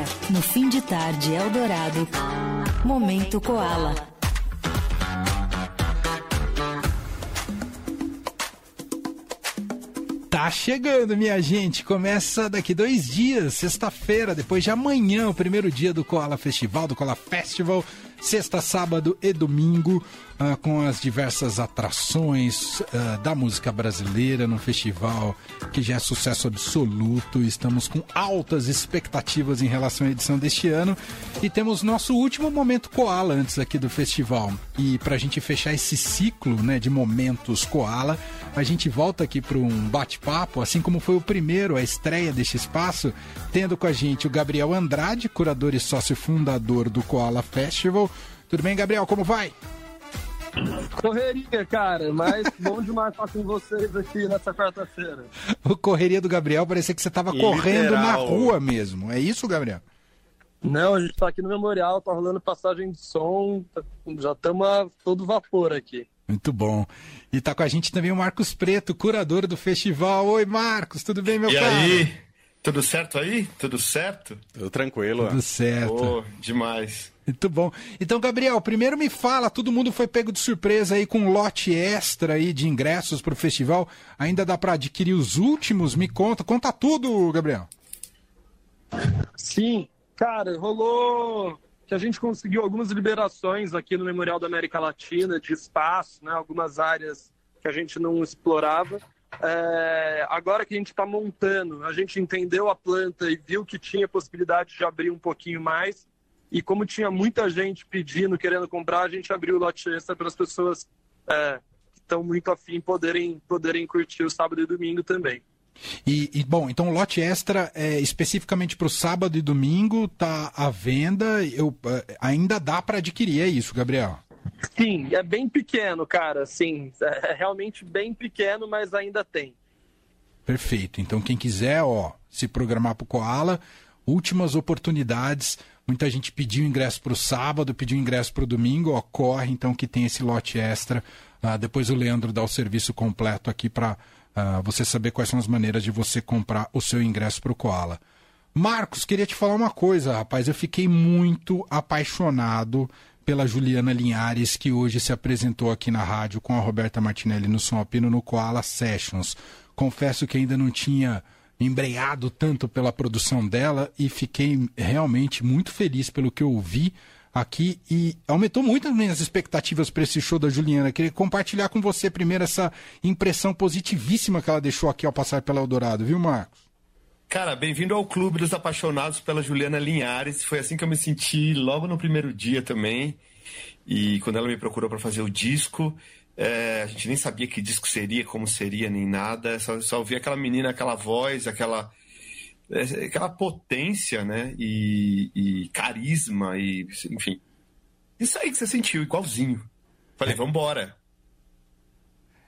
Agora, no fim de tarde Eldorado, Momento Koala. Tá chegando, minha gente. Começa daqui dois dias, sexta-feira, depois de amanhã, o primeiro dia do Koala Festival, do Koala Festival sexta, sábado e domingo, uh, com as diversas atrações uh, da música brasileira no festival, que já é sucesso absoluto. Estamos com altas expectativas em relação à edição deste ano e temos nosso último momento Koala antes aqui do festival. E para a gente fechar esse ciclo né, de momentos Koala, a gente volta aqui para um bate-papo, assim como foi o primeiro, a estreia deste espaço, tendo com a gente o Gabriel Andrade, curador e sócio fundador do Koala Festival. Tudo bem, Gabriel? Como vai? Correria, cara, mas bom demais estar com vocês aqui nessa quarta-feira. O correria do Gabriel parecia que você estava correndo na rua mesmo. É isso, Gabriel? Não, a gente está aqui no Memorial, tá rolando passagem de som, tá, já estamos a todo vapor aqui. Muito bom. E tá com a gente também o Marcos Preto, curador do festival. Oi, Marcos, tudo bem, meu e cara? E aí? Tudo certo aí? Tudo certo? Tudo tranquilo. Tudo certo. Oh, demais. Muito bom. Então, Gabriel, primeiro me fala, todo mundo foi pego de surpresa aí com um lote extra aí de ingressos para o festival. Ainda dá para adquirir os últimos? Me conta, conta tudo, Gabriel. Sim, cara, rolou que a gente conseguiu algumas liberações aqui no Memorial da América Latina de espaço, né, algumas áreas que a gente não explorava. É, agora que a gente está montando, a gente entendeu a planta e viu que tinha possibilidade de abrir um pouquinho mais. E como tinha muita gente pedindo, querendo comprar, a gente abriu o lote extra para as pessoas é, que estão muito afim poderem, poderem curtir o sábado e domingo também. E, e, bom, então o lote extra é especificamente para o sábado e domingo está à venda. Eu, é, ainda dá para adquirir, é isso, Gabriel? Sim, é bem pequeno, cara. Sim, é realmente bem pequeno, mas ainda tem. Perfeito. Então quem quiser, ó, se programar para o Koala, últimas oportunidades. Muita gente pediu ingresso para o sábado, pediu ingresso para o domingo, ó, corre então que tem esse lote extra. Uh, depois o Leandro dá o serviço completo aqui para uh, você saber quais são as maneiras de você comprar o seu ingresso para o Koala. Marcos, queria te falar uma coisa, rapaz. Eu fiquei muito apaixonado pela Juliana Linhares, que hoje se apresentou aqui na rádio com a Roberta Martinelli no Som Alpino no Koala Sessions. Confesso que ainda não tinha embreado tanto pela produção dela e fiquei realmente muito feliz pelo que eu ouvi aqui e aumentou muito as minhas expectativas para esse show da Juliana. Queria compartilhar com você primeiro essa impressão positivíssima que ela deixou aqui ao passar pela Eldorado, viu, Marcos? Cara, bem-vindo ao Clube dos Apaixonados pela Juliana Linhares. Foi assim que eu me senti logo no primeiro dia também. E quando ela me procurou para fazer o disco, é, a gente nem sabia que disco seria, como seria, nem nada. Só, só ouvia aquela menina, aquela voz, aquela é, aquela potência, né? E, e, carisma, e enfim. Isso aí que você sentiu, igualzinho. Falei, é. vambora.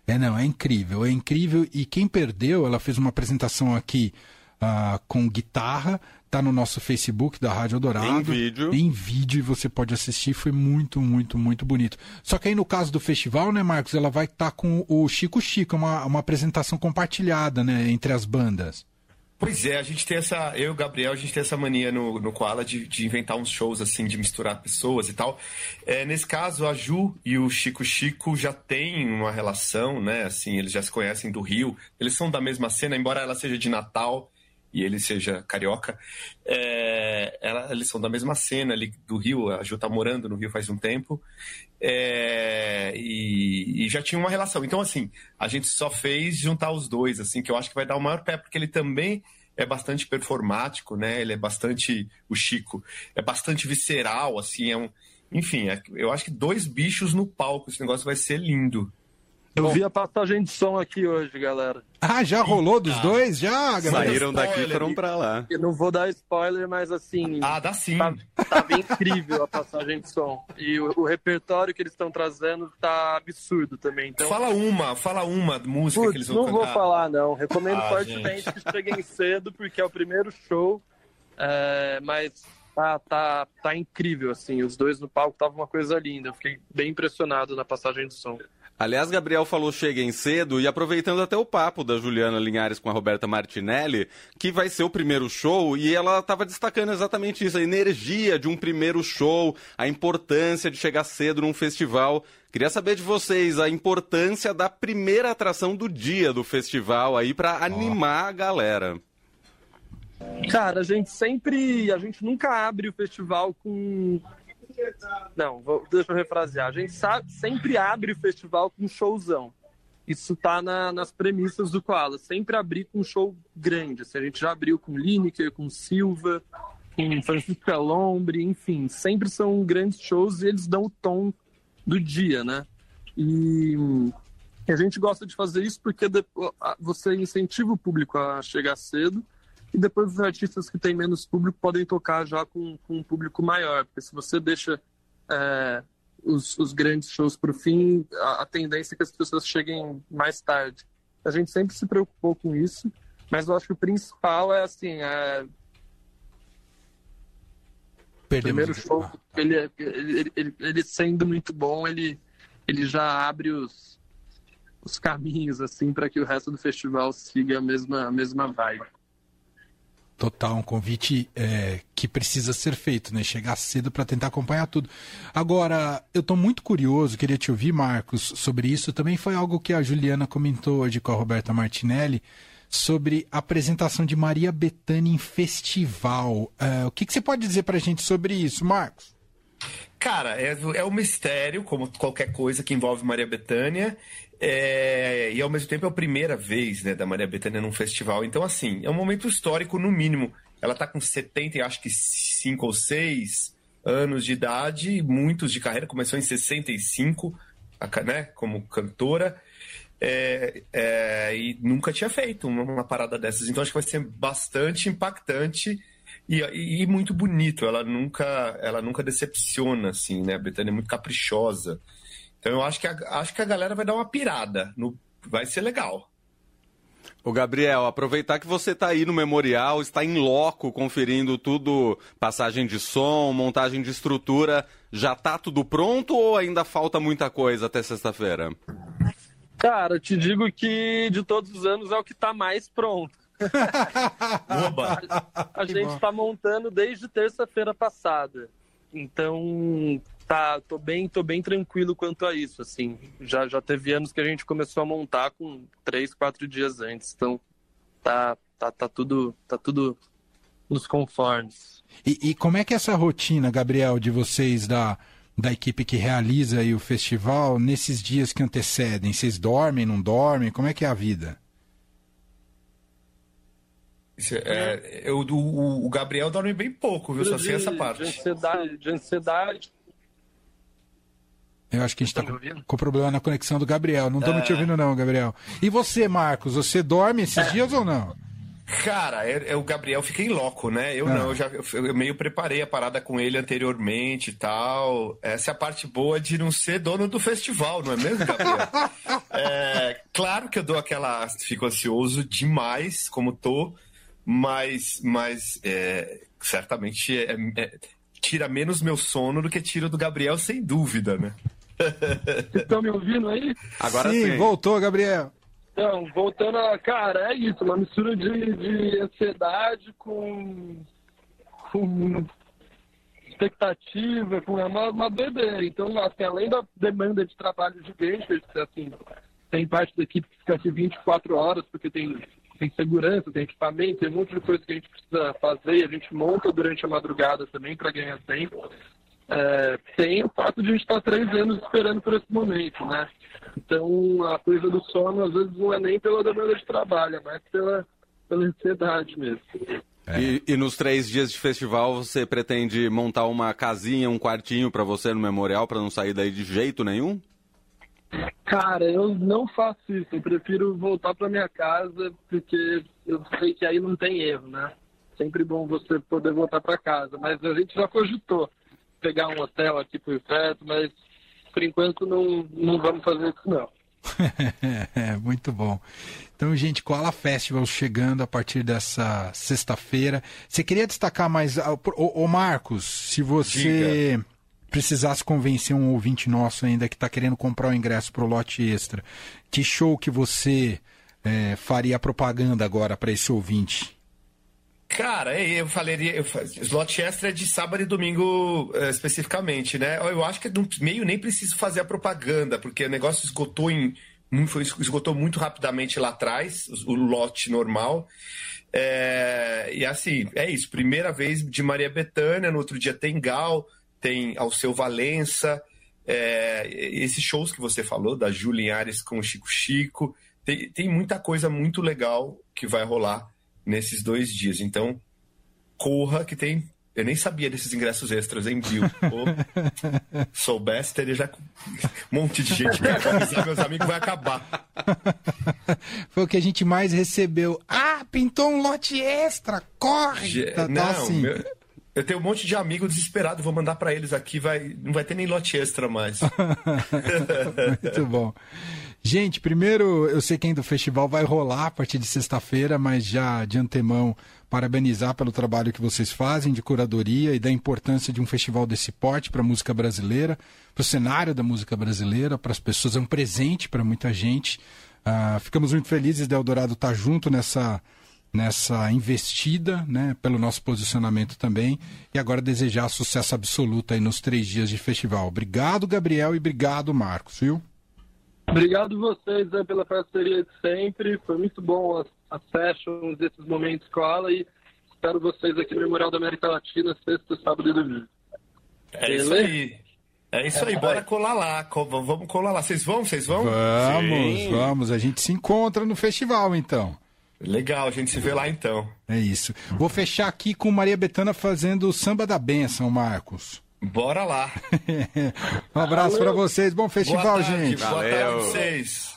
É, não, é incrível, é incrível. E quem perdeu, ela fez uma apresentação aqui uh, com guitarra, tá no nosso Facebook da Rádio Dourado. Em vídeo. Em vídeo e você pode assistir, foi muito, muito, muito bonito. Só que aí no caso do festival, né, Marcos, ela vai estar tá com o Chico Chico, uma, uma apresentação compartilhada, né, entre as bandas. Pois é, a gente tem essa. Eu e o Gabriel, a gente tem essa mania no, no Koala de, de inventar uns shows assim, de misturar pessoas e tal. É, nesse caso, a Ju e o Chico Chico já têm uma relação, né? Assim, eles já se conhecem do Rio. Eles são da mesma cena, embora ela seja de Natal e ele seja carioca, é, ela, eles são da mesma cena ali do Rio, a Ju tá morando no Rio faz um tempo, é, e, e, já tinha uma relação. Então, assim, a gente só fez juntar os dois, assim, que eu acho que vai dar o maior pé, porque ele também é bastante performático, né? Ele é bastante, o Chico, é bastante visceral, assim, é um... Enfim, é, eu acho que dois bichos no palco, esse negócio vai ser lindo. Eu Bom, vi a passagem de som aqui hoje, galera. Ah, já rolou dos ah, dois? Já, galera? Saíram daqui e foram pra lá. Eu não vou dar spoiler, mas assim. Ah, dá sim. Tá, tava incrível a passagem de som. E o, o repertório que eles estão trazendo tá absurdo também. Então... Fala uma, fala uma música Putz, que eles vão não cantar. Não vou falar, não. Recomendo ah, fortemente gente. que cheguem cedo, porque é o primeiro show. É, mas tá, tá, tá incrível, assim. Os dois no palco tava uma coisa linda. Eu fiquei bem impressionado na passagem de som. Aliás, Gabriel falou cheguem cedo e aproveitando até o papo da Juliana Linhares com a Roberta Martinelli, que vai ser o primeiro show e ela estava destacando exatamente isso, a energia de um primeiro show, a importância de chegar cedo num festival. Queria saber de vocês a importância da primeira atração do dia do festival aí para animar a galera. Cara, a gente sempre, a gente nunca abre o festival com não, vou, deixa eu refrasear. A gente sabe, sempre abre o festival com um showzão. Isso tá na, nas premissas do Koala. Sempre abrir com um show grande. Assim, a gente já abriu com Lineker, com Silva, com Francisco Elombre, enfim. Sempre são grandes shows e eles dão o tom do dia, né? E a gente gosta de fazer isso porque você incentiva o público a chegar cedo e depois os artistas que têm menos público podem tocar já com, com um público maior, porque se você deixa é, os, os, grandes shows para o fim, a, a, tendência é que as pessoas cheguem mais tarde. A gente sempre se preocupou com isso, mas eu acho que o principal é assim, é... o primeiro show, ele, ele, ele, ele, sendo muito bom, ele, ele já abre os, os caminhos assim para que o resto do festival siga a mesma, a mesma vibe. Total, um convite é, que precisa ser feito, né? Chegar cedo para tentar acompanhar tudo. Agora, eu estou muito curioso, queria te ouvir, Marcos, sobre isso. Também foi algo que a Juliana comentou hoje com a Roberta Martinelli, sobre a apresentação de Maria Bethânia em festival. É, o que, que você pode dizer para a gente sobre isso, Marcos? Cara, é, é um mistério, como qualquer coisa que envolve Maria Bethânia. É, e ao mesmo tempo é a primeira vez né, da Maria Bethânia num festival. Então, assim, é um momento histórico, no mínimo. Ela está com 70, acho que 5 ou 6 anos de idade, muitos de carreira, começou em 65, né, como cantora. É, é, e nunca tinha feito uma, uma, parada dessas. Então acho que vai ser bastante impactante e, e, e, muito bonito. Ela nunca, ela nunca decepciona, assim, né? A Betânia é muito caprichosa. Então eu acho que a, acho que a galera vai dar uma pirada. No, vai ser legal. O Gabriel, aproveitar que você está aí no memorial, está em loco conferindo tudo, passagem de som, montagem de estrutura, já está tudo pronto ou ainda falta muita coisa até sexta-feira? Cara, te digo que de todos os anos é o que está mais pronto. Oba! A, a gente está montando desde terça-feira passada. Então, tá, tô bem, tô bem tranquilo quanto a isso, assim. Já, já teve anos que a gente começou a montar com três, quatro dias antes, então tá, tá, tá tudo, tá tudo nos conformes. E, e como é que é essa rotina, Gabriel, de vocês da da equipe que realiza o festival nesses dias que antecedem? Vocês dormem, não dormem? Como é que é a vida? É, eu, o, o, Gabriel dorme bem pouco, viu? Só sei essa parte. De ansiedade, de ansiedade eu acho que a gente está com, com problema na conexão do Gabriel. Não estamos é... te ouvindo, não, Gabriel. E você, Marcos, você dorme esses é... dias ou não? Cara, é, é, o Gabriel fica em loco, né? Eu ah. não, eu já eu meio preparei a parada com ele anteriormente e tal. Essa é a parte boa de não ser dono do festival, não é mesmo, Gabriel? é, claro que eu dou aquela. Fico ansioso demais, como tô, mas, mas é, certamente é, é, tira menos meu sono do que tira do Gabriel, sem dúvida, né? Estão me ouvindo aí? Agora sim, sim. voltou, Gabriel. Então, voltando a. Cara, é isso, uma mistura de, de ansiedade com. com expectativa, com uma, uma doideira. Então, assim, além da demanda de trabalho gigante, assim, tem parte da equipe que fica aqui 24 horas, porque tem, tem segurança, tem equipamento, tem um monte de coisa que a gente precisa fazer e a gente monta durante a madrugada também para ganhar tempo é, tem o fato de a gente estar três anos esperando por esse momento, né? Então, a coisa do sono, às vezes, não é nem pela demanda de trabalho, é mais pela, pela ansiedade mesmo. É. E, e, nos três dias de festival você pretende montar uma casinha, um quartinho para você no memorial para não sair daí de jeito nenhum? Cara, eu não faço isso. Eu prefiro voltar para minha casa porque eu sei que aí não tem erro, né? Sempre bom você poder voltar para casa. Mas a gente já cogitou pegar um hotel aqui por perto, mas por enquanto não, não vamos fazer isso não. é, muito bom. Então, gente, Koala Festival chegando a partir dessa sexta-feira. Você queria destacar mais. Ô, ô Marcos, se você. Diga. precisasse convencer um ouvinte nosso ainda que está querendo comprar o ingresso para o lote extra, que show que você é, faria propaganda agora para esse ouvinte? Cara, eu falaria. Eu, slot extra é de sábado e domingo uh, especificamente, né? Eu acho que no meio nem preciso fazer a propaganda, porque o negócio esgotou em. Esgotou muito rapidamente lá atrás, o, lote normal. É, e assim, é isso. Primeira vez de Maria Bethânia, no outro dia tem Gal, tem Alceu Valença, é, esses shows que você falou, da Julia Ares com o Chico Chico. Tem, tem muita coisa muito legal que vai rolar nesses dois dias. Então, corra que tem. Eu nem sabia desses ingressos extras, hein, Bill? Pô, soubesse, teria já um monte de gente. Avisar meus amigos, vai acabar. Foi o que a gente mais recebeu. Ah, pintou um lote extra, corre! Je... Tá, tá não, assim. meu... Eu tenho um monte de amigos desesperados, vou mandar para eles aqui, vai... não vai ter nem lote extra mais. Muito bom. Gente, primeiro, eu sei que ainda o festival vai rolar a partir de sexta-feira, mas já de antemão parabenizar pelo trabalho que vocês fazem de curadoria e da importância de um festival desse porte para a música brasileira, para o cenário da música brasileira, para as pessoas, é um presente para muita gente. Uh, ficamos muito felizes de Eldorado estar junto nessa, nessa investida, né, pelo nosso posicionamento também, e agora desejar sucesso absoluto aí nos três dias de festival. Obrigado, Gabriel, e obrigado, Marcos, viu? Obrigado vocês né, pela parceria de sempre. Foi muito bom as, as sessions, esses momentos com a e espero vocês aqui no Memorial da América Latina, sexta, sábado e domingo. É isso aí. É isso aí, bora colar lá. Vamos colar lá. Vocês vão? Vocês vão? Vamos, Sim. vamos. A gente se encontra no festival, então. Legal, a gente se vê lá então. É isso. Vou fechar aqui com Maria Betana fazendo o samba da benção, Marcos. Bora lá. um abraço para vocês. Bom festival, Boa tarde, gente. Boa tarde a vocês.